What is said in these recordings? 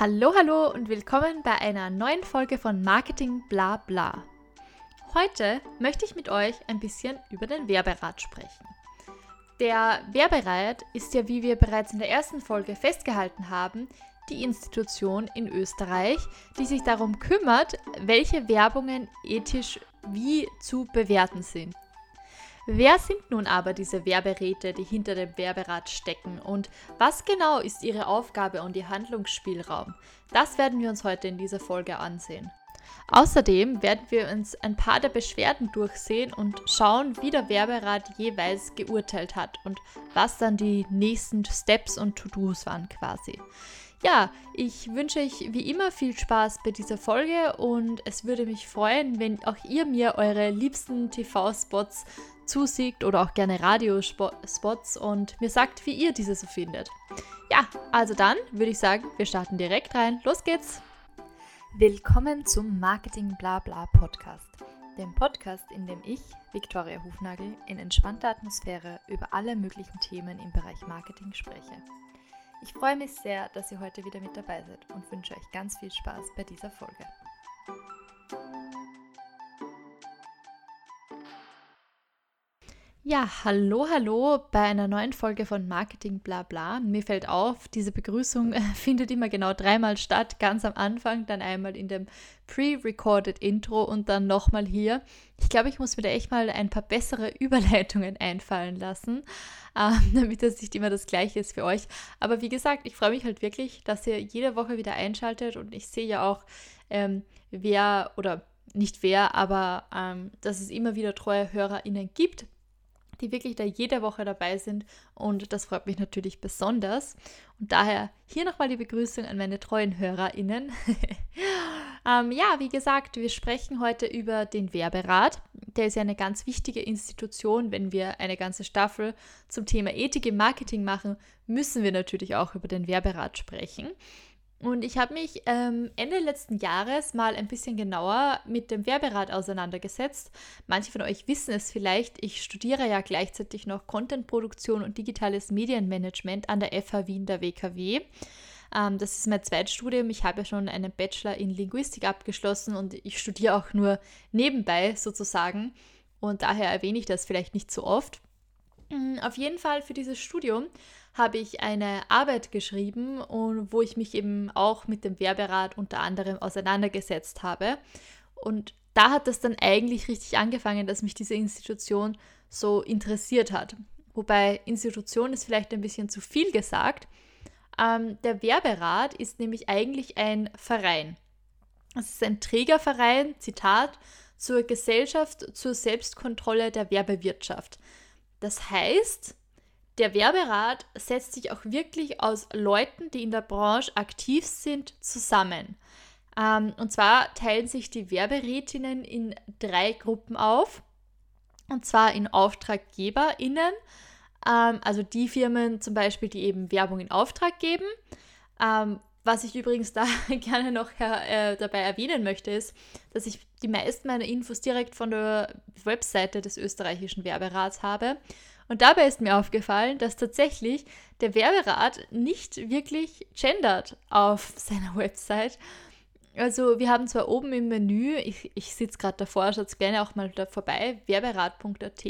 Hallo, hallo und willkommen bei einer neuen Folge von Marketing Bla Bla. Heute möchte ich mit euch ein bisschen über den Werberat sprechen. Der Werberat ist ja, wie wir bereits in der ersten Folge festgehalten haben, die Institution in Österreich, die sich darum kümmert, welche Werbungen ethisch wie zu bewerten sind. Wer sind nun aber diese Werberäte, die hinter dem Werberat stecken und was genau ist ihre Aufgabe und ihr Handlungsspielraum? Das werden wir uns heute in dieser Folge ansehen. Außerdem werden wir uns ein paar der Beschwerden durchsehen und schauen, wie der Werberat jeweils geurteilt hat und was dann die nächsten Steps und To-Dos waren quasi. Ja, ich wünsche euch wie immer viel Spaß bei dieser Folge und es würde mich freuen, wenn auch ihr mir eure liebsten TV-Spots zusiegt oder auch gerne Radiospots und mir sagt, wie ihr diese so findet. Ja, also dann würde ich sagen, wir starten direkt rein. Los geht's! Willkommen zum Marketing Blabla Podcast, dem Podcast, in dem ich, Viktoria Hufnagel, in entspannter Atmosphäre über alle möglichen Themen im Bereich Marketing spreche. Ich freue mich sehr, dass ihr heute wieder mit dabei seid und wünsche euch ganz viel Spaß bei dieser Folge. Ja, hallo, hallo bei einer neuen Folge von Marketing Blabla. Mir fällt auf, diese Begrüßung findet immer genau dreimal statt. Ganz am Anfang, dann einmal in dem pre-recorded Intro und dann nochmal hier. Ich glaube, ich muss mir da echt mal ein paar bessere Überleitungen einfallen lassen, ähm, damit das nicht immer das gleiche ist für euch. Aber wie gesagt, ich freue mich halt wirklich, dass ihr jede Woche wieder einschaltet und ich sehe ja auch, ähm, wer oder nicht wer, aber ähm, dass es immer wieder treue HörerInnen gibt die wirklich da jede Woche dabei sind und das freut mich natürlich besonders. Und daher hier nochmal die Begrüßung an meine treuen HörerInnen. ähm, ja, wie gesagt, wir sprechen heute über den Werberat. Der ist ja eine ganz wichtige Institution. Wenn wir eine ganze Staffel zum Thema Ethik im Marketing machen, müssen wir natürlich auch über den Werberat sprechen. Und ich habe mich ähm, Ende letzten Jahres mal ein bisschen genauer mit dem Werberat auseinandergesetzt. Manche von euch wissen es vielleicht, ich studiere ja gleichzeitig noch Contentproduktion und digitales Medienmanagement an der FH Wien der WKW. Ähm, das ist mein Zweitstudium. Ich habe ja schon einen Bachelor in Linguistik abgeschlossen und ich studiere auch nur nebenbei sozusagen. Und daher erwähne ich das vielleicht nicht so oft. Mm, auf jeden Fall für dieses Studium habe ich eine Arbeit geschrieben und wo ich mich eben auch mit dem Werberat unter anderem auseinandergesetzt habe. Und da hat es dann eigentlich richtig angefangen, dass mich diese Institution so interessiert hat. Wobei Institution ist vielleicht ein bisschen zu viel gesagt. Ähm, der Werberat ist nämlich eigentlich ein Verein. Es ist ein Trägerverein, Zitat, zur Gesellschaft zur Selbstkontrolle der Werbewirtschaft. Das heißt, der Werberat setzt sich auch wirklich aus Leuten, die in der Branche aktiv sind, zusammen. Ähm, und zwar teilen sich die Werberätinnen in drei Gruppen auf. Und zwar in AuftraggeberInnen, ähm, also die Firmen zum Beispiel, die eben Werbung in Auftrag geben. Ähm, was ich übrigens da gerne noch äh, dabei erwähnen möchte, ist, dass ich die meisten meiner Infos direkt von der Webseite des österreichischen Werberats habe. Und dabei ist mir aufgefallen, dass tatsächlich der Werberat nicht wirklich gendert auf seiner Website. Also wir haben zwar oben im Menü, ich, ich sitze gerade davor, schaut gerne auch mal da vorbei, werberat.at,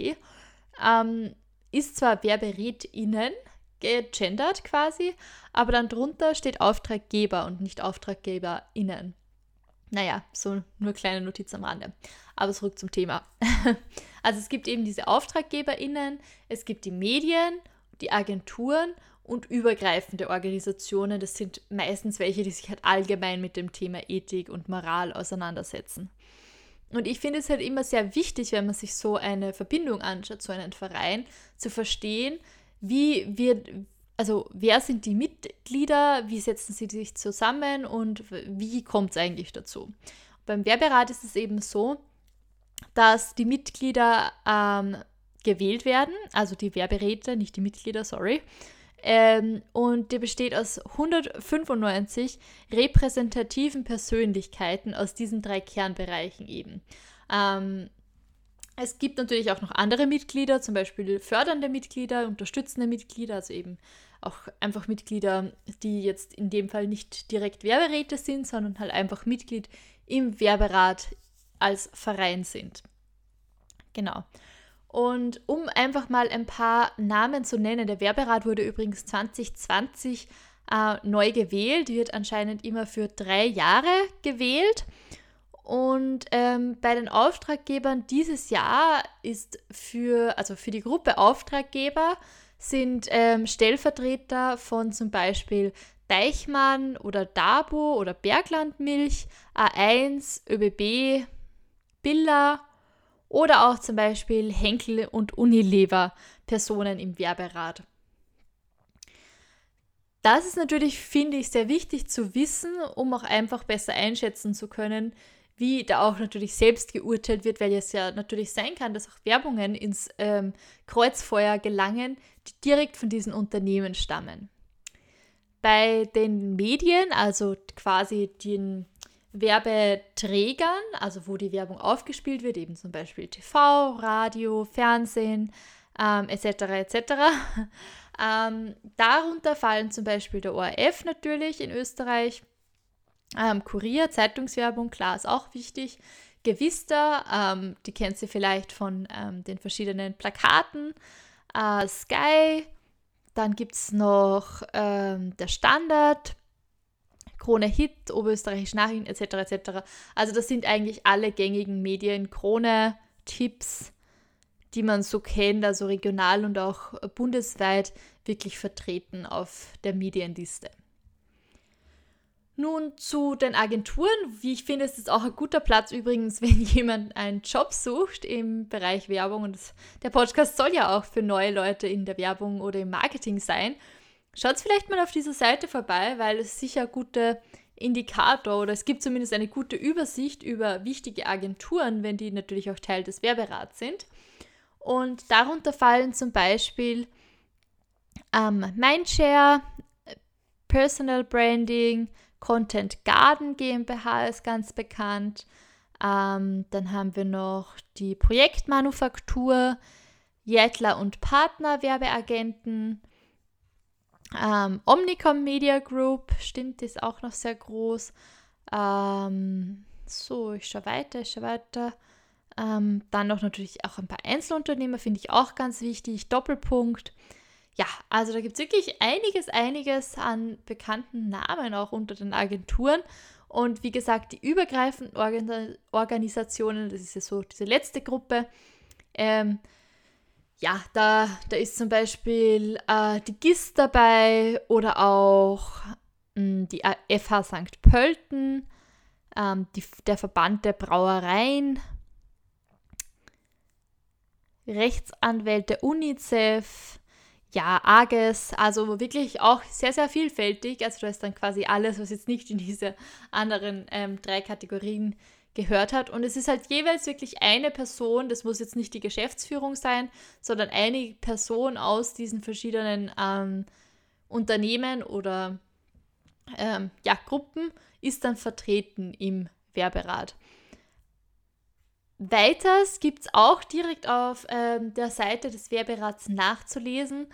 ähm, ist zwar WerberätInnen gegendert quasi, aber dann drunter steht Auftraggeber und nicht AuftraggeberInnen. Naja, so nur kleine Notiz am Rande. Aber zurück zum Thema. also es gibt eben diese AuftraggeberInnen, es gibt die Medien, die Agenturen und übergreifende Organisationen. Das sind meistens welche, die sich halt allgemein mit dem Thema Ethik und Moral auseinandersetzen. Und ich finde es halt immer sehr wichtig, wenn man sich so eine Verbindung anschaut zu einem Verein, zu verstehen, wie wird, also wer sind die Mitglieder, wie setzen sie sich zusammen und wie kommt es eigentlich dazu? Beim Werberat ist es eben so, dass die Mitglieder ähm, gewählt werden, also die Werberäte, nicht die Mitglieder, sorry. Ähm, und der besteht aus 195 repräsentativen Persönlichkeiten aus diesen drei Kernbereichen eben. Ähm, Es gibt natürlich auch noch andere Mitglieder, zum Beispiel fördernde Mitglieder, unterstützende Mitglieder, also eben auch einfach Mitglieder, die jetzt in dem Fall nicht direkt Werberäte sind, sondern halt einfach Mitglied im Werberat als Verein sind. Genau. Und um einfach mal ein paar Namen zu nennen, der Werberat wurde übrigens 2020 äh, neu gewählt, wird anscheinend immer für drei Jahre gewählt. Und ähm, bei den Auftraggebern dieses Jahr ist für, also für die Gruppe Auftraggeber sind ähm, Stellvertreter von zum Beispiel Deichmann oder Dabo oder Berglandmilch, A1, ÖBB, Billa oder auch zum Beispiel Henkel und Unilever Personen im Werberat. Das ist natürlich, finde ich, sehr wichtig zu wissen, um auch einfach besser einschätzen zu können, wie da auch natürlich selbst geurteilt wird, weil es ja natürlich sein kann, dass auch Werbungen ins ähm, Kreuzfeuer gelangen, die direkt von diesen Unternehmen stammen. Bei den Medien, also quasi den Werbeträgern, also wo die Werbung aufgespielt wird, eben zum Beispiel TV, Radio, Fernsehen ähm, etc. etc. ähm, darunter fallen zum Beispiel der ORF natürlich in Österreich, ähm, Kurier, Zeitungswerbung, klar, ist auch wichtig. Gewista, ähm, die kennt sie vielleicht von ähm, den verschiedenen Plakaten. Äh, Sky, dann gibt es noch ähm, der Standard, Krone Hit, Oberösterreichisch Nachrichten etc. etc. Also das sind eigentlich alle gängigen Medien, Krone, Tipps, die man so kennt, also regional und auch bundesweit wirklich vertreten auf der Medienliste. Nun zu den Agenturen. Wie ich finde, ist es auch ein guter Platz übrigens, wenn jemand einen Job sucht im Bereich Werbung. Und der Podcast soll ja auch für neue Leute in der Werbung oder im Marketing sein. Schaut vielleicht mal auf dieser Seite vorbei, weil es sicher ein guter Indikator oder es gibt zumindest eine gute Übersicht über wichtige Agenturen, wenn die natürlich auch Teil des Werberats sind. Und darunter fallen zum Beispiel ähm, Mindshare, Personal Branding, Content Garden GmbH ist ganz bekannt. Ähm, dann haben wir noch die Projektmanufaktur, Jettler und Partner Werbeagenten. Ähm, Omnicom Media Group, stimmt, ist auch noch sehr groß. Ähm, so, ich schaue weiter, ich schaue weiter. Ähm, dann noch natürlich auch ein paar Einzelunternehmer, finde ich auch ganz wichtig. Doppelpunkt ja, also da gibt es wirklich einiges, einiges an bekannten Namen auch unter den Agenturen. Und wie gesagt, die übergreifenden Organ Organisationen, das ist ja so diese letzte Gruppe, ähm, ja, da, da ist zum Beispiel äh, die GIS dabei oder auch mh, hm, die FH St. Pölten, ähm, die, der Verband der Brauereien, Rechtsanwälte UNICEF, ja, Arges, also wirklich auch sehr, sehr vielfältig. Also da ist dann quasi alles, was jetzt nicht in diese anderen ähm, drei Kategorien gehört hat. Und es ist halt jeweils wirklich eine Person, das muss jetzt nicht die Geschäftsführung sein, sondern eine Person aus diesen verschiedenen ähm, Unternehmen oder ähm, ja, Gruppen ist dann vertreten im Werberat. Weiters gibt es auch direkt auf ähm, der Seite des Werberats nachzulesen,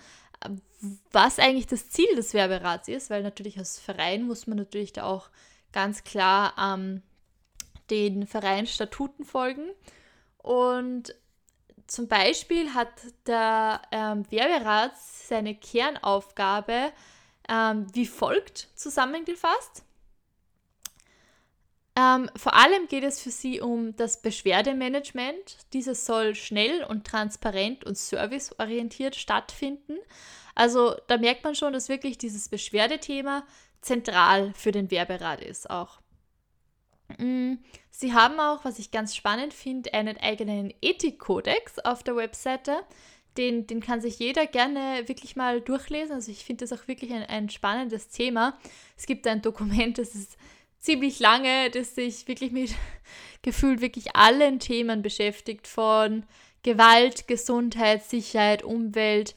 was eigentlich das Ziel des Werberats ist, weil natürlich als Verein muss man natürlich da auch ganz klar ähm, den Vereinsstatuten folgen. Und zum Beispiel hat der ähm, Werberat seine Kernaufgabe ähm, wie folgt zusammengefasst. Ähm, vor allem geht es für sie um das Beschwerdemanagement. Dieses soll schnell und transparent und serviceorientiert stattfinden. Also da merkt man schon, dass wirklich dieses Beschwerdethema zentral für den Werberat ist auch. Mm, sie haben auch, was ich ganz spannend finde, einen eigenen Ethikkodex auf der Webseite. Den, den kann sich jeder gerne wirklich mal durchlesen. Also ich finde das auch wirklich ein, ein spannendes Thema. Es gibt ein Dokument, das ist ziemlich lange, das sich wirklich mit gefühlt wirklich allen Themen beschäftigt, von Gewalt, Gesundheit, Sicherheit, Umwelt,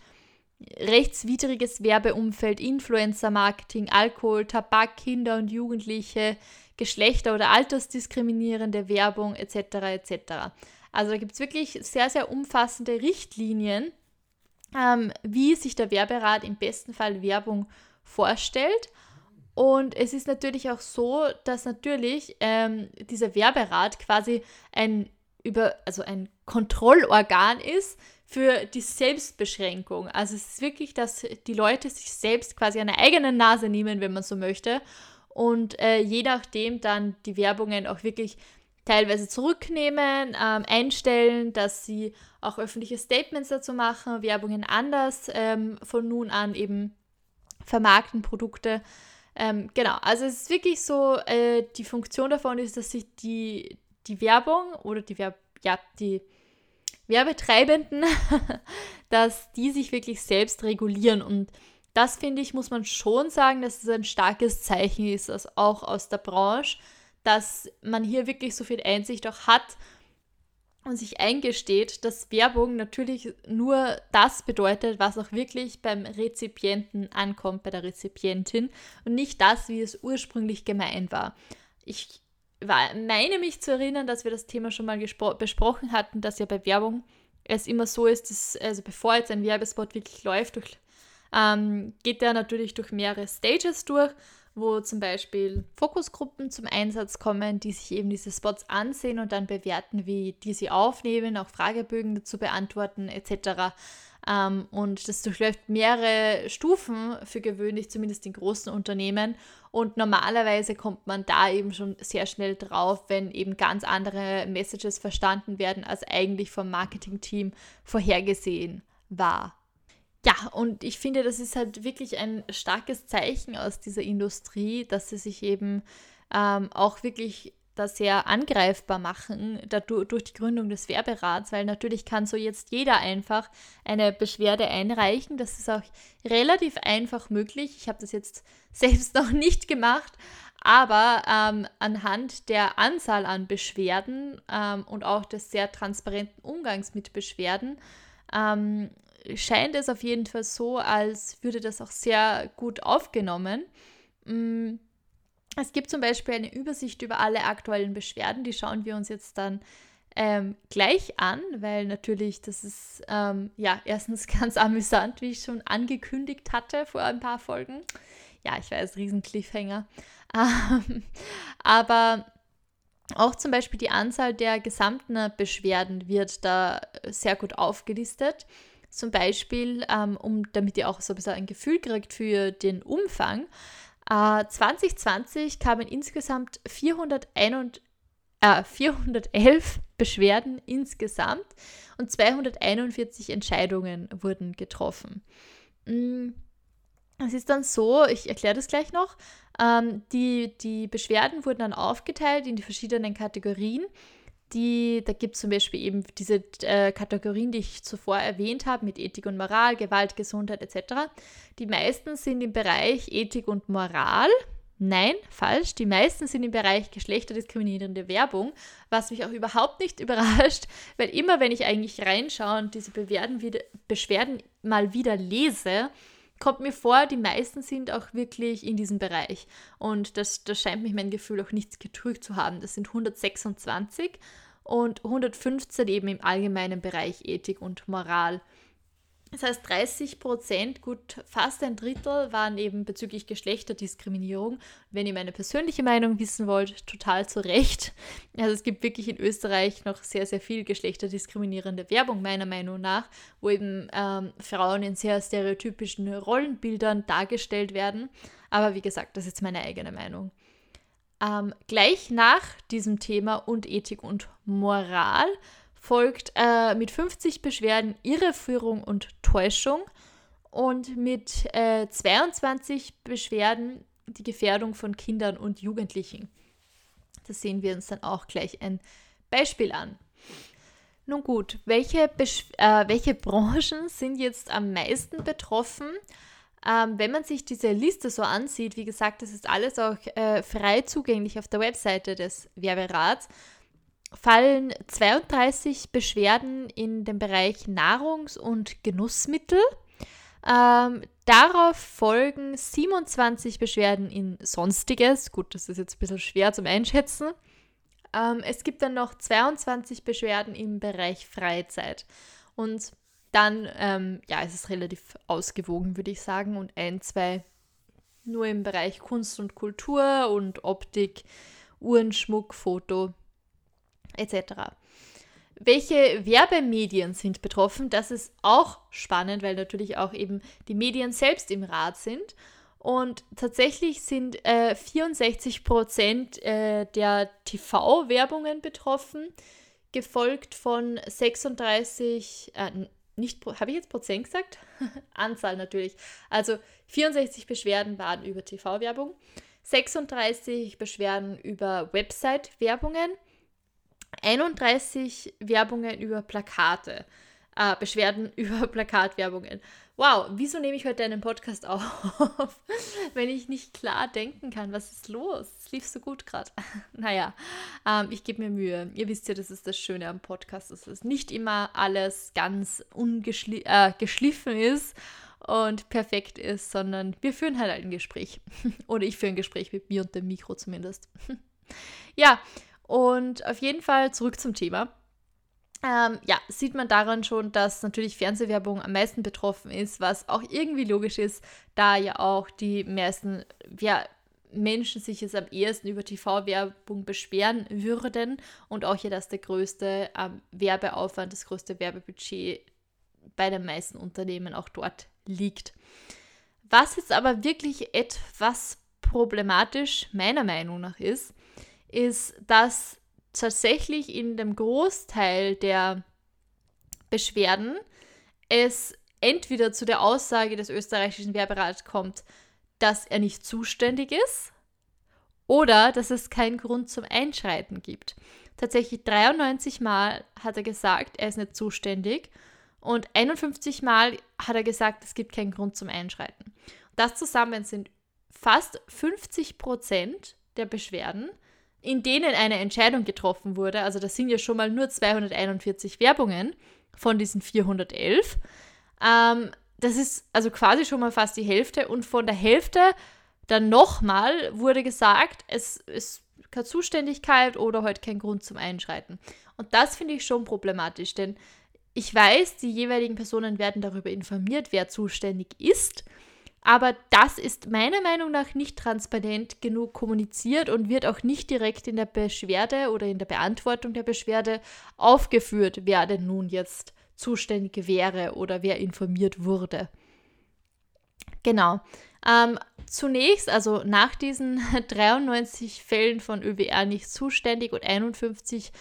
rechtswidriges Werbeumfeld, Influencer-Marketing, Alkohol, Tabak, Kinder und Jugendliche, Geschlechter- oder altersdiskriminierende Werbung etc. etc. Also da gibt es wirklich sehr, sehr umfassende Richtlinien, ähm, wie sich der Werberat im besten Fall Werbung vorstellt. Und es ist natürlich auch so, dass natürlich ähm, dieser Werberat quasi ein über, also ein Kontrollorgan ist für die Selbstbeschränkung. Also es ist wirklich, dass die Leute sich selbst quasi eine eigene Nase nehmen, wenn man so möchte. Und äh, je nachdem dann die Werbungen auch wirklich teilweise zurücknehmen, ähm, einstellen, dass sie auch öffentliche Statements dazu machen, Werbungen anders ähm, von nun an eben vermarkten Produkte. Ähm, genau, also es ist wirklich so, äh, die Funktion davon ist, dass sich die, die Werbung oder die, Werb ja, die Werbetreibenden, dass die sich wirklich selbst regulieren. Und das finde ich, muss man schon sagen, dass es ein starkes Zeichen ist, also auch aus der Branche, dass man hier wirklich so viel Einsicht auch hat und sich eingesteht, dass Werbung natürlich nur das bedeutet, was auch wirklich beim Rezipienten ankommt, bei der Rezipientin und nicht das, wie es ursprünglich gemeint war. Ich war, meine mich zu erinnern, dass wir das Thema schon mal besprochen hatten, dass ja bei Werbung es immer so ist, dass, also bevor jetzt ein Werbespot wirklich läuft, durch, ähm, geht der natürlich durch mehrere Stages durch wo zum Beispiel Fokusgruppen zum Einsatz kommen, die sich eben diese Spots ansehen und dann bewerten, wie die sie aufnehmen, auch Fragebögen dazu beantworten etc. Ähm, und das durchläuft mehrere Stufen für gewöhnlich, zumindest in großen Unternehmen. Und normalerweise kommt man da eben schon sehr schnell drauf, wenn eben ganz andere Messages verstanden werden, als eigentlich vom Marketingteam vorhergesehen war. Ja, und ich finde, das ist halt wirklich ein starkes Zeichen aus dieser Industrie, dass sie sich eben ähm, auch wirklich da sehr angreifbar machen dadurch, durch die Gründung des Werberats, weil natürlich kann so jetzt jeder einfach eine Beschwerde einreichen. Das ist auch relativ einfach möglich. Ich habe das jetzt selbst noch nicht gemacht, aber ähm, anhand der Anzahl an Beschwerden ähm, und auch des sehr transparenten Umgangs mit Beschwerden ähm, scheint es auf jeden Fall so, als würde das auch sehr gut aufgenommen. Mm, es gibt zum Beispiel eine Übersicht über alle aktuellen Beschwerden, die schauen wir uns jetzt dann ähm, gleich an, weil natürlich das ist ähm, ja erstens ganz amüsant, wie ich schon angekündigt hatte vor ein paar Folgen. Ja, ich weiß, riesen Cliffhanger. Ähm, aber auch zum Beispiel die Anzahl der gesamten Beschwerden wird da sehr gut aufgelistet. Zum Beispiel, ähm, um, damit ihr auch so ein bisschen ein Gefühl kriegt für den Umfang. Äh, 2020 kamen insgesamt 401, äh, 411 Beschwerden insgesamt und 241 Entscheidungen wurden getroffen. Mm, es ist dann so, ich erkläre das gleich noch, ähm, die, die Beschwerden wurden dann aufgeteilt in die verschiedenen Kategorien die, da gibt es zum Beispiel eben diese äh, Kategorien, die ich zuvor erwähnt habe, mit Ethik und Moral, Gewalt, Gesundheit etc. Die meisten sind im Bereich Ethik und Moral. Nein, falsch. Die meisten sind im Bereich geschlechterdiskriminierende Werbung, was mich auch überhaupt nicht überrascht, weil immer, wenn ich eigentlich reinschaue und diese Beschwerden mal wieder lese, kommt mir vor, die meisten sind auch wirklich in diesem Bereich. Und das, das scheint mich mein Gefühl auch nichts getrügt zu haben. Das sind 126 und 115 eben im allgemeinen Bereich Ethik und Moral. Das heißt, 30 Prozent, gut fast ein Drittel, waren eben bezüglich Geschlechterdiskriminierung. Wenn ihr meine persönliche Meinung wissen wollt, total zu Recht. Also es gibt wirklich in Österreich noch sehr, sehr viel geschlechterdiskriminierende Werbung, meiner Meinung nach, wo eben ähm, Frauen in sehr stereotypischen Rollenbildern dargestellt werden. Aber wie gesagt, das ist jetzt meine eigene Meinung. Ähm, gleich nach diesem Thema und Ethik und Moral folgt äh, mit 50 Beschwerden Irreführung und Täuschung und mit äh, 22 Beschwerden die Gefährdung von Kindern und Jugendlichen. Das sehen wir uns dann auch gleich ein Beispiel an. Nun gut, welche, Besch äh, welche Branchen sind jetzt am meisten betroffen? Ähm, wenn man sich diese Liste so ansieht, wie gesagt, das ist alles auch äh, frei zugänglich auf der Webseite des Werberats fallen 32 Beschwerden in den Bereich Nahrungs- und Genussmittel. Ähm, darauf folgen 27 Beschwerden in Sonstiges. Gut, das ist jetzt ein bisschen schwer zum Einschätzen. Ähm, es gibt dann noch 22 Beschwerden im Bereich Freizeit. Und dann, ähm, ja, es ist relativ ausgewogen, würde ich sagen. Und ein, zwei nur im Bereich Kunst und Kultur und Optik, Uhrenschmuck, Foto etc. Welche Werbemedien sind betroffen? Das ist auch spannend, weil natürlich auch eben die Medien selbst im Rat sind. Und tatsächlich sind äh, 64 Prozent äh, der TV-Werbungen betroffen, gefolgt von 36, äh, nicht, habe ich jetzt Prozent gesagt? Anzahl natürlich. Also 64 Beschwerden waren über TV-Werbung, 36 Beschwerden über Website-Werbungen, 31 Werbungen über Plakate, äh, Beschwerden über Plakatwerbungen. Wow, wieso nehme ich heute einen Podcast auf, wenn ich nicht klar denken kann? Was ist los? Es lief so gut gerade. naja, ähm, ich gebe mir Mühe. Ihr wisst ja, das ist das Schöne am Podcast, dass es nicht immer alles ganz ungeschliffen äh, ist und perfekt ist, sondern wir führen halt ein Gespräch. Oder ich führe ein Gespräch mit mir und dem Mikro zumindest. ja, und auf jeden Fall zurück zum Thema. Ähm, ja, sieht man daran schon, dass natürlich Fernsehwerbung am meisten betroffen ist, was auch irgendwie logisch ist, da ja auch die meisten ja, Menschen sich jetzt am ehesten über TV-Werbung beschweren würden und auch hier, dass der größte ähm, Werbeaufwand, das größte Werbebudget bei den meisten Unternehmen auch dort liegt. Was jetzt aber wirklich etwas problematisch meiner Meinung nach ist, ist, dass tatsächlich in dem Großteil der Beschwerden es entweder zu der Aussage des österreichischen Werberats kommt, dass er nicht zuständig ist oder dass es keinen Grund zum Einschreiten gibt. Tatsächlich 93 Mal hat er gesagt, er ist nicht zuständig und 51 Mal hat er gesagt, es gibt keinen Grund zum Einschreiten. Das zusammen sind fast 50 Prozent der Beschwerden, in denen eine Entscheidung getroffen wurde, also das sind ja schon mal nur 241 Werbungen von diesen 411, ähm, das ist also quasi schon mal fast die Hälfte und von der Hälfte dann nochmal wurde gesagt, es ist keine Zuständigkeit oder halt kein Grund zum Einschreiten. Und das finde ich schon problematisch, denn ich weiß, die jeweiligen Personen werden darüber informiert, wer zuständig ist. Aber das ist meiner Meinung nach nicht transparent genug kommuniziert und wird auch nicht direkt in der Beschwerde oder in der Beantwortung der Beschwerde aufgeführt, wer denn nun jetzt zuständig wäre oder wer informiert wurde. Genau. Ähm, zunächst, also nach diesen 93 Fällen von ÖWR nicht zuständig und 51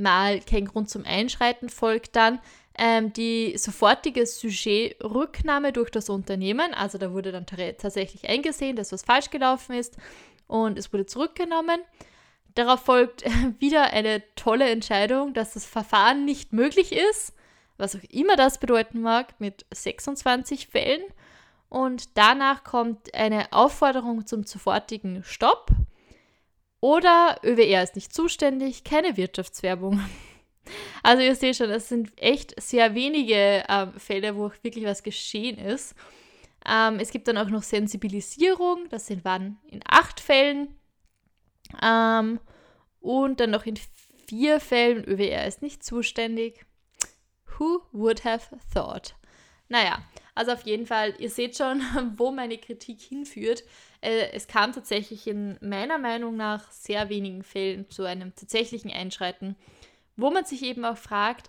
Mal kein Grund zum Einschreiten, folgt dann ähm, die sofortige Sujet-Rücknahme durch das Unternehmen. Also da wurde dann tatsächlich eingesehen, dass was falsch gelaufen ist und es wurde zurückgenommen. Darauf folgt wieder eine tolle Entscheidung, dass das Verfahren nicht möglich ist, was auch immer das bedeuten mag, mit 26 Fällen. Und danach kommt eine Aufforderung zum sofortigen Stopp. Oder ÖWR ist nicht zuständig, keine Wirtschaftswerbung. Also ihr seht schon, es sind echt sehr wenige ähm, Fälle, wo wirklich was geschehen ist. Ähm, es gibt dann auch noch Sensibilisierung, das sind waren in acht Fällen. Ähm, und dann noch in vier Fällen, ÖWR ist nicht zuständig. Who would have thought? Naja, also auf jeden Fall, ihr seht schon, wo meine Kritik hinführt. Äh, es kam tatsächlich in meiner Meinung nach sehr wenigen Fällen zu einem tatsächlichen Einschreiten wo man sich eben auch fragt,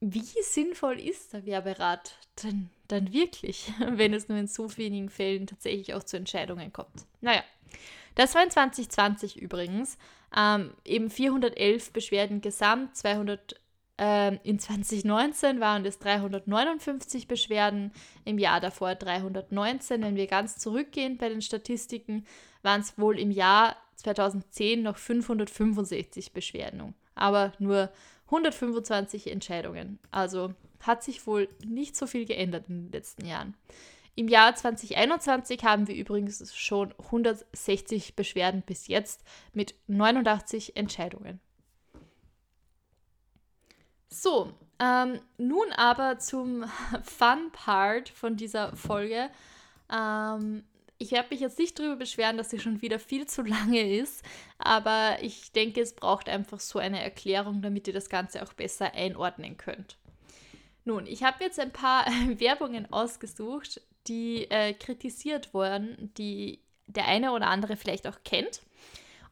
wie sinnvoll ist der Werberat denn dann wirklich, wenn es nur in so wenigen Fällen tatsächlich auch zu Entscheidungen kommt? Naja, das war in 2020 übrigens. Ähm, eben 411 Beschwerden gesamt, 200 ähm, in 2019 waren es 359 Beschwerden, im Jahr davor 319. Wenn wir ganz zurückgehen bei den Statistiken, waren es wohl im Jahr 2010 noch 565 Beschwerden, aber nur 125 Entscheidungen. Also hat sich wohl nicht so viel geändert in den letzten Jahren. Im Jahr 2021 haben wir übrigens schon 160 Beschwerden bis jetzt mit 89 Entscheidungen. So, ähm, nun aber zum Fun-Part von dieser Folge. Ähm, Ich werde mich jetzt nicht darüber beschweren, dass sie schon wieder viel zu lange ist, aber ich denke, es braucht einfach so eine Erklärung, damit ihr das Ganze auch besser einordnen könnt. Nun, ich habe jetzt ein paar Werbungen ausgesucht, die äh, kritisiert wurden, die der eine oder andere vielleicht auch kennt.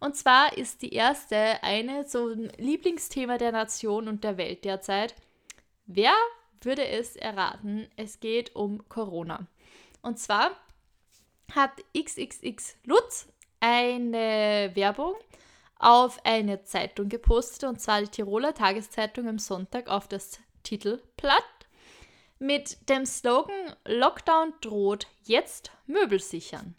Und zwar ist die erste eine ein Lieblingsthema der Nation und der Welt derzeit. Wer würde es erraten? Es geht um Corona. Und zwar hat XXX Lutz eine Werbung auf eine Zeitung gepostet, und zwar die Tiroler Tageszeitung am Sonntag auf das Titelblatt mit dem Slogan Lockdown droht, jetzt Möbel sichern.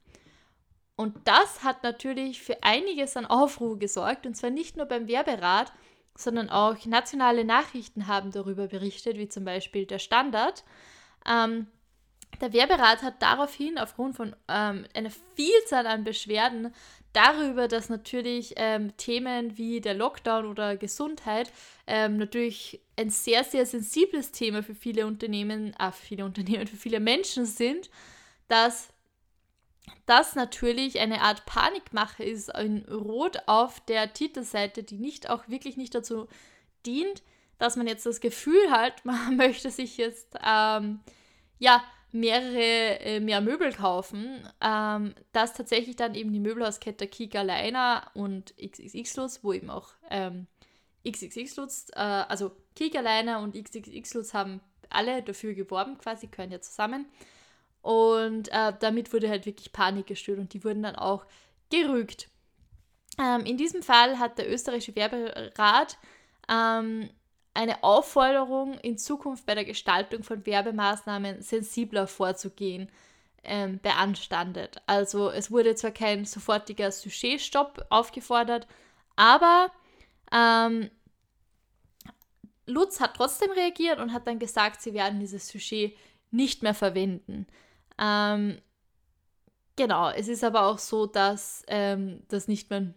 Und das hat natürlich für einiges an Aufruhr gesorgt, und zwar nicht nur beim Werberat, sondern auch nationale Nachrichten haben darüber berichtet, wie zum Beispiel der Standard. Ähm, der Werberat hat daraufhin aufgrund von ähm, einer Vielzahl an Beschwerden darüber, dass natürlich ähm, Themen wie der Lockdown oder Gesundheit ähm, natürlich ein sehr, sehr sensibles Thema für viele Unternehmen, äh, für viele Unternehmen, für viele Menschen sind, dass das natürlich eine Art Panikmache ist in Rot auf der Titelseite, die nicht auch wirklich nicht dazu dient, dass man jetzt das Gefühl hat, man möchte sich jetzt ähm, ja mehrere äh, mehr Möbel kaufen, ähm, dass tatsächlich dann eben die Möbelhauskette Kika Liner und XXX Lutz, wo eben auch ähm, XXX Lutz, äh, also Kika Liner und XXX Lutz haben alle dafür geworben, quasi gehören ja zusammen. Und äh, damit wurde halt wirklich Panik gestört und die wurden dann auch gerügt. Ähm, in diesem Fall hat der österreichische Werberat ähm, eine Aufforderung, in Zukunft bei der Gestaltung von Werbemaßnahmen sensibler vorzugehen, ähm, beanstandet. Also es wurde zwar kein sofortiger Sujetstopp aufgefordert, aber ähm, Lutz hat trotzdem reagiert und hat dann gesagt, sie werden dieses Sujet nicht mehr verwenden. Ähm, genau, es ist aber auch so, dass ähm, das nicht mehr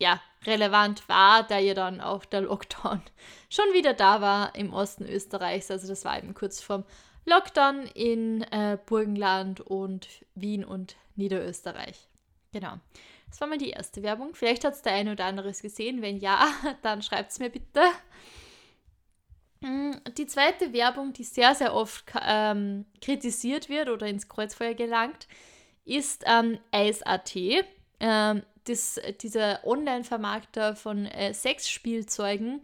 ja, relevant war, da ja dann auch der Lockdown schon wieder da war im Osten Österreichs. Also das war eben kurz vorm Lockdown in äh, Burgenland und Wien und Niederösterreich. Genau. Das war mal die erste Werbung. Vielleicht hat es der eine oder andere gesehen. Wenn ja, dann schreibt es mir bitte. Mm, die zweite Werbung, die sehr, sehr oft ähm, kritisiert wird oder ins Kreuzfeuer gelangt, ist ähm, Eis.at. Ähm, das, dieser Online-Vermarkter von äh, Sexspielzeugen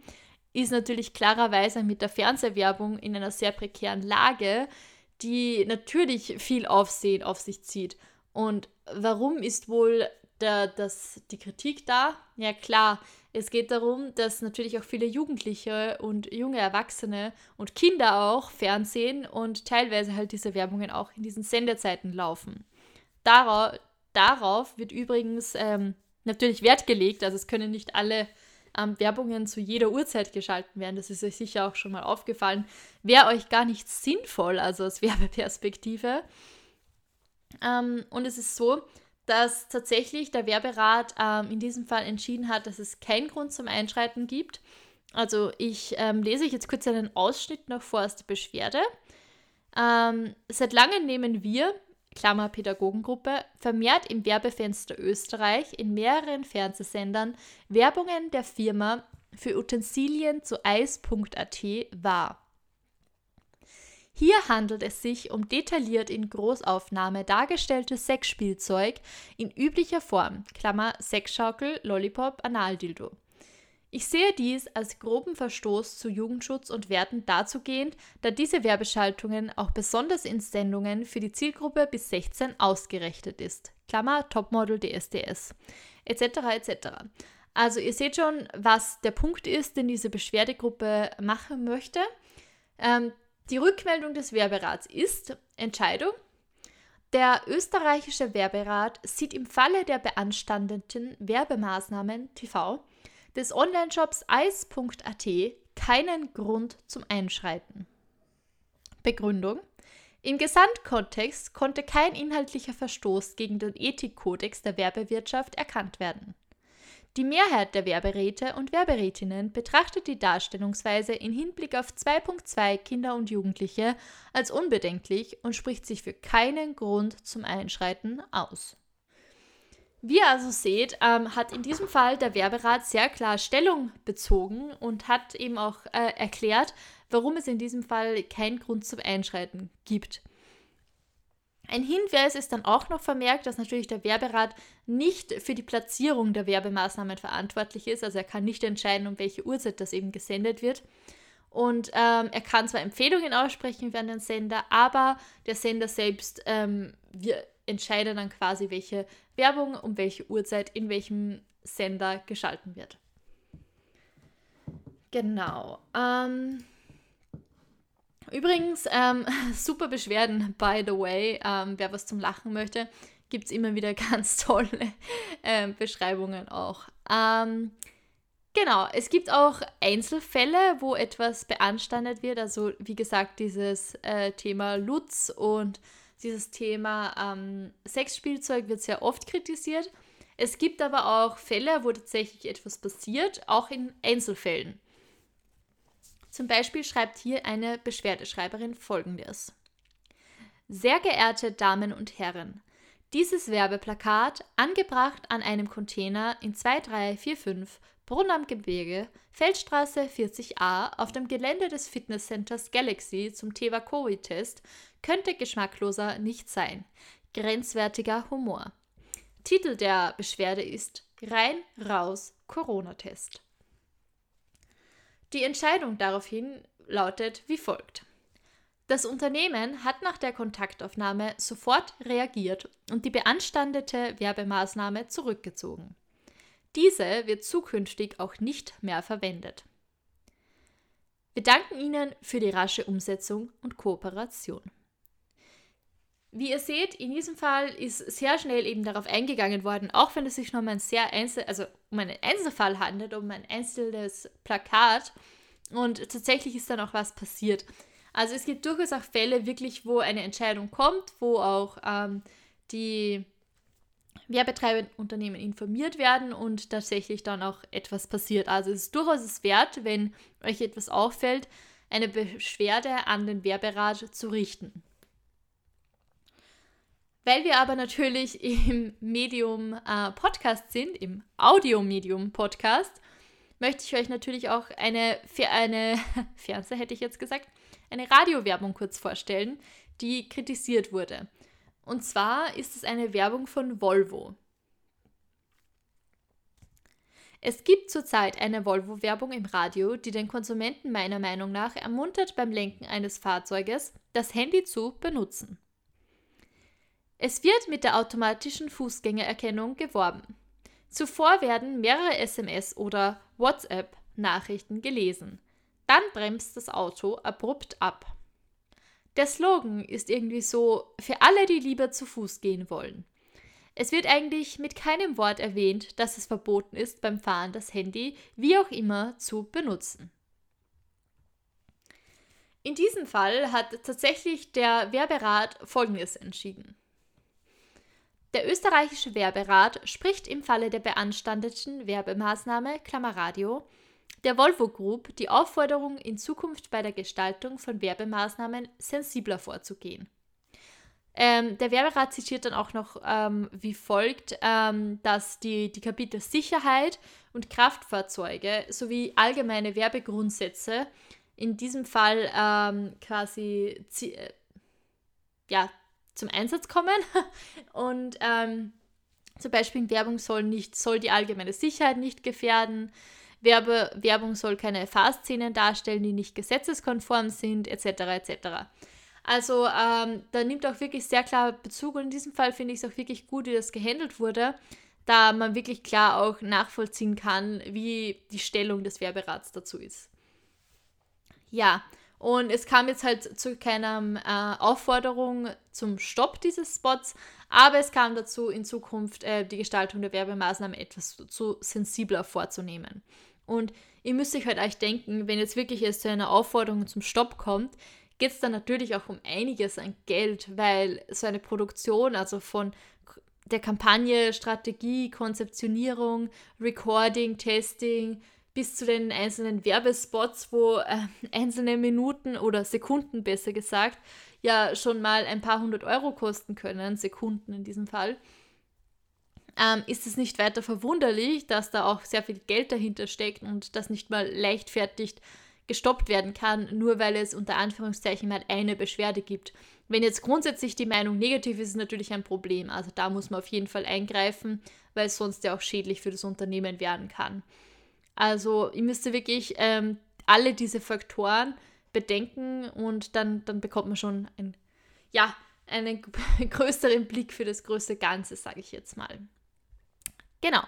ist natürlich klarerweise mit der Fernsehwerbung in einer sehr prekären Lage, die natürlich viel Aufsehen auf sich zieht. Und warum ist wohl der, das, die Kritik da? Ja klar, es geht darum, dass natürlich auch viele Jugendliche und junge Erwachsene und Kinder auch Fernsehen und teilweise halt diese Werbungen auch in diesen Sendezeiten laufen. Darauf, darauf wird übrigens ähm, natürlich Wert gelegt. Also es können nicht alle ähm, Werbungen zu jeder Uhrzeit geschalten werden. Das ist euch sicher auch schon mal aufgefallen. Wäre euch gar nicht sinnvoll, also aus Werbeperspektive. Ähm, und es ist so, dass tatsächlich der Werberat ähm, in diesem Fall entschieden hat, dass es keinen Grund zum Einschreiten gibt. Also ich ähm, lese euch jetzt kurz einen Ausschnitt noch vor aus der Beschwerde. Ähm, seit langem nehmen wir Klammer Pädagogengruppe, vermehrt im Werbefenster Österreich in mehreren Fernsehsendern Werbungen der Firma für Utensilien zu eis.at wahr. Hier handelt es sich um detailliert in Großaufnahme dargestelltes Sexspielzeug in üblicher Form, Klammer Sexschaukel, Lollipop, Analdildo. Ich sehe dies als groben Verstoß zu Jugendschutz und Werten dazugehend, da diese Werbeschaltungen auch besonders in Sendungen für die Zielgruppe bis 16 ausgerichtet ist. Klammer Topmodel DSDS etc. etc. Also ihr seht schon, was der Punkt ist, den diese Beschwerdegruppe machen möchte. Ähm, die Rückmeldung des Werberats ist Entscheidung. Der österreichische Werberat sieht im Falle der beanstandeten Werbemaßnahmen TV des Onlineshops ice.at keinen Grund zum Einschreiten. Begründung im Gesamtkontext konnte kein inhaltlicher Verstoß gegen den Ethikkodex der Werbewirtschaft erkannt werden. Die Mehrheit der Werberäte und Werberätinnen betrachtet die Darstellungsweise in Hinblick auf 2.2 Kinder und Jugendliche als unbedenklich und spricht sich für keinen Grund zum Einschreiten aus. Wie ihr also seht, ähm, hat in diesem Fall der Werberat sehr klar Stellung bezogen und hat eben auch äh, erklärt, warum es in diesem Fall keinen Grund zum Einschreiten gibt. Ein Hinweis ist dann auch noch vermerkt, dass natürlich der Werberat nicht für die Platzierung der Werbemaßnahmen verantwortlich ist. Also er kann nicht entscheiden, um welche Uhrzeit das eben gesendet wird. Und ähm, er kann zwar Empfehlungen aussprechen für einen Sender, aber der Sender selbst ähm, wir entscheidet dann quasi, welche Werbung um welche Uhrzeit in welchem Sender geschalten wird. Genau. Ähm, Übrigens, ähm, super Beschwerden, by the way. Ähm, wer was zum Lachen möchte, gibt es immer wieder ganz tolle äh, Beschreibungen auch. Ähm, genau, es gibt auch Einzelfälle, wo etwas beanstandet wird. Also wie gesagt, dieses äh, Thema Lutz und dieses Thema ähm, Sexspielzeug wird sehr oft kritisiert. Es gibt aber auch Fälle, wo tatsächlich etwas passiert, auch in Einzelfällen. Zum Beispiel schreibt hier eine Beschwerdeschreiberin folgendes. Sehr geehrte Damen und Herren, dieses Werbeplakat, angebracht an einem Container in 2345 Brunn am Gebirge, Feldstraße 40a auf dem Gelände des Fitnesscenters Galaxy zum Thema Covid-Test, könnte geschmackloser nicht sein. Grenzwertiger Humor. Titel der Beschwerde ist Rein, raus, Corona-Test. Die Entscheidung daraufhin lautet wie folgt. Das Unternehmen hat nach der Kontaktaufnahme sofort reagiert und die beanstandete Werbemaßnahme zurückgezogen. Diese wird zukünftig auch nicht mehr verwendet. Wir danken Ihnen für die rasche Umsetzung und Kooperation. Wie ihr seht, in diesem Fall ist sehr schnell eben darauf eingegangen worden, auch wenn es sich noch um ein sehr einzel also um einen Einzelfall handelt, um ein einzelnes Plakat. Und tatsächlich ist dann auch was passiert. Also es gibt durchaus auch Fälle wirklich, wo eine Entscheidung kommt, wo auch ähm, die werbetreibenden Unternehmen informiert werden und tatsächlich dann auch etwas passiert. Also es ist durchaus es wert, wenn euch etwas auffällt, eine Beschwerde an den Werberat zu richten. Weil wir aber natürlich im Medium äh, Podcast sind, im Audiomedium Podcast, möchte ich euch natürlich auch eine, eine Fernseher hätte ich jetzt gesagt, eine Radiowerbung kurz vorstellen, die kritisiert wurde. Und zwar ist es eine Werbung von Volvo. Es gibt zurzeit eine Volvo-Werbung im Radio, die den Konsumenten meiner Meinung nach ermuntert, beim Lenken eines Fahrzeuges das Handy zu benutzen. Es wird mit der automatischen Fußgängererkennung geworben. Zuvor werden mehrere SMS oder WhatsApp-Nachrichten gelesen. Dann bremst das Auto abrupt ab. Der Slogan ist irgendwie so für alle, die lieber zu Fuß gehen wollen. Es wird eigentlich mit keinem Wort erwähnt, dass es verboten ist, beim Fahren das Handy wie auch immer zu benutzen. In diesem Fall hat tatsächlich der Werberat Folgendes entschieden. Der österreichische Werberat spricht im Falle der beanstandeten Werbemaßnahme Klammerradio der Volvo Group die Aufforderung, in Zukunft bei der Gestaltung von Werbemaßnahmen sensibler vorzugehen. Ähm, der Werberat zitiert dann auch noch ähm, wie folgt, ähm, dass die, die Kapitel Sicherheit und Kraftfahrzeuge sowie allgemeine Werbegrundsätze in diesem Fall ähm, quasi äh, ja, zum Einsatz kommen. Und ähm, zum Beispiel Werbung soll, nicht, soll die allgemeine Sicherheit nicht gefährden. Werbe, Werbung soll keine Fahrszenen darstellen, die nicht gesetzeskonform sind, etc. etc. Also ähm, da nimmt auch wirklich sehr klar Bezug und in diesem Fall finde ich es auch wirklich gut, wie das gehandelt wurde, da man wirklich klar auch nachvollziehen kann, wie die Stellung des Werberats dazu ist. Ja, und es kam jetzt halt zu keiner äh, Aufforderung zum Stopp dieses Spots, aber es kam dazu, in Zukunft äh, die Gestaltung der Werbemaßnahmen etwas zu, sensibler vorzunehmen. Und ihr müsst euch halt euch denken, wenn jetzt wirklich es zu einer Aufforderung zum Stopp kommt, geht es dann natürlich auch um einiges an Geld, weil so eine Produktion, also von der Kampagne, Strategie, Konzeptionierung, Recording, Testing, bis zu den einzelnen Werbespots, wo äh, einzelne Minuten oder Sekunden besser gesagt ja schon mal ein paar hundert Euro kosten können, Sekunden in diesem Fall, ähm, ist es nicht weiter verwunderlich, dass da auch sehr viel Geld dahinter steckt und das nicht mal leichtfertig gestoppt werden kann, nur weil es unter Anführungszeichen mal eine Beschwerde gibt. Wenn jetzt grundsätzlich die Meinung negativ ist, ist es natürlich ein Problem. Also da muss man auf jeden Fall eingreifen, weil es sonst ja auch schädlich für das Unternehmen werden kann. Also ihr müsst wirklich ähm, alle diese Faktoren bedenken und dann, dann bekommt man schon ein, ja, einen größeren Blick für das größte Ganze, sage ich jetzt mal. Genau.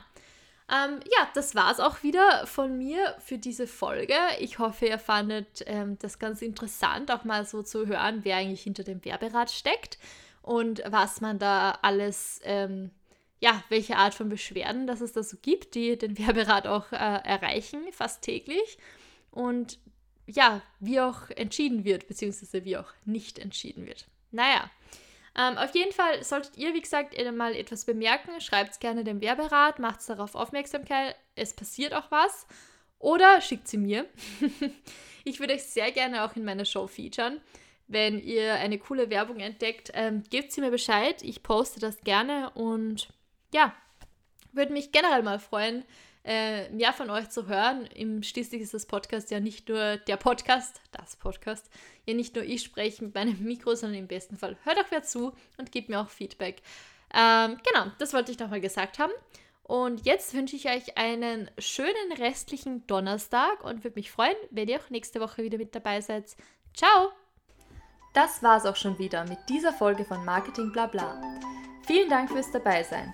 Ähm, ja, das war es auch wieder von mir für diese Folge. Ich hoffe, ihr fandet ähm, das ganz interessant, auch mal so zu hören, wer eigentlich hinter dem Werberad steckt und was man da alles, ähm, ja, welche Art von Beschwerden dass es da so gibt, die den Werberat auch äh, erreichen, fast täglich. Und ja, wie auch entschieden wird, beziehungsweise wie auch nicht entschieden wird. Naja, ähm, auf jeden Fall solltet ihr, wie gesagt, mal etwas bemerken, schreibt es gerne dem Werberat, macht es darauf Aufmerksamkeit, es passiert auch was. Oder schickt sie mir. ich würde euch sehr gerne auch in meiner Show featuren. Wenn ihr eine coole Werbung entdeckt, ähm, gebt sie mir Bescheid. Ich poste das gerne und ja, würde mich generell mal freuen, äh, mehr von euch zu hören. Im, schließlich ist das Podcast ja nicht nur der Podcast, das Podcast, ja nicht nur ich spreche mit meinem Mikro, sondern im besten Fall hört auch wer zu und gebt mir auch Feedback. Ähm, genau, das wollte ich nochmal gesagt haben. Und jetzt wünsche ich euch einen schönen restlichen Donnerstag und würde mich freuen, wenn ihr auch nächste Woche wieder mit dabei seid. Ciao! Das war's auch schon wieder mit dieser Folge von Marketing Blabla. Vielen Dank fürs Dabeisein.